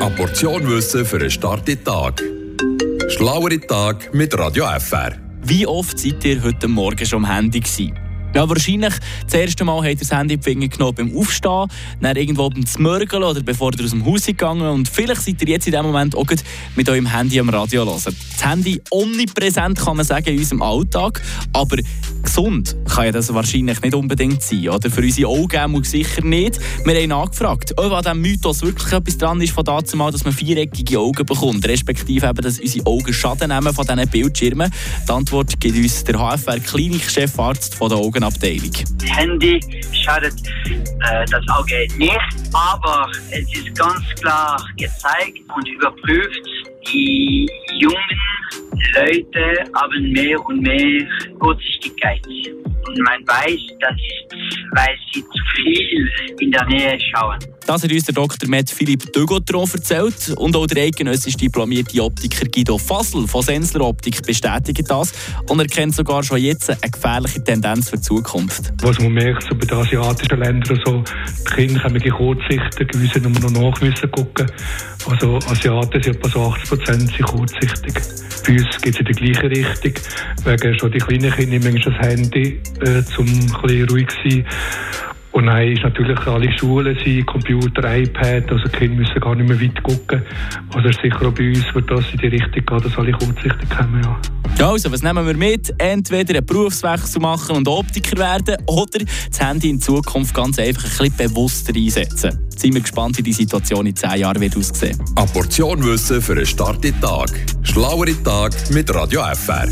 Eine Portion Wissen für einen starken Tag. Schlauere Tag mit Radio FR. Wie oft seid ihr heute Morgen schon am Handy gewesen? Ja, wahrscheinlich das erste Mal habt ihr das Handy in die Finger genommen beim Aufstehen, dann irgendwo beim Zmörgeln oder bevor ihr aus dem Haus gegangen und vielleicht seid ihr jetzt in dem Moment auch mit eurem Handy am Radio hören. Das Handy omnipräsent, kann man sagen, in unserem Alltag, aber gesund kann ja das wahrscheinlich nicht unbedingt sein, oder? Für unsere Augen sicher nicht. Wir haben nachgefragt, ob an diesem Mythos wirklich etwas dran ist von dazu dass man viereckige Augen bekommt, respektive eben, dass unsere Augen Schaden nehmen von diesen Bildschirmen. Die Antwort gibt uns der HFR-Klinik-Chefarzt von der Augen Augenabteilung. Handy schadet äh, das Auge nicht, aber es ist ganz klar gezeigt und überprüft, die jungen Leute haben mehr und mehr Kurzsichtigkeit. Und man weiß, das ist, weil sie zu viel in der Nähe schauen. Das hat uns der Dr. Matt Philipp Dögotron erzählt. Und auch der eidgenössisch diplomierte Optiker Guido Fassel von Sensler Optik bestätigt das und erkennt sogar schon jetzt eine gefährliche Tendenz für die Zukunft. Was man merkt, so bei den asiatischen Ländern, so, die Kinder haben die Kurzsichten, gewisse nur noch nach müssen gucken. Also Asiaten sind etwa so 80 Prozent kurzsichtig. Bei uns geht es in die gleiche Richtung. Wegen schon die kleinen Kinder nehmen das Handy, äh, um ein bisschen ruhig zu sein. Und dann ist natürlich alle Schulen sind, Computer, iPad, also die Kinder müssen gar nicht mehr weit gucken. Also sicher auch bei uns wird das in die Richtung gehen, dass alle kurzsichtig kommen, ja. Ja, also, was nehmen wir mit? Entweder einen Berufswechsel machen und Optiker werden oder das Handy in Zukunft ganz einfach ein bisschen bewusster einsetzen. Sind wir gespannt, wie die Situation in 10 Jahren wird aussehen. Eine Portion Wissen für einen starken Tag. Schlauere Tag mit Radio FR.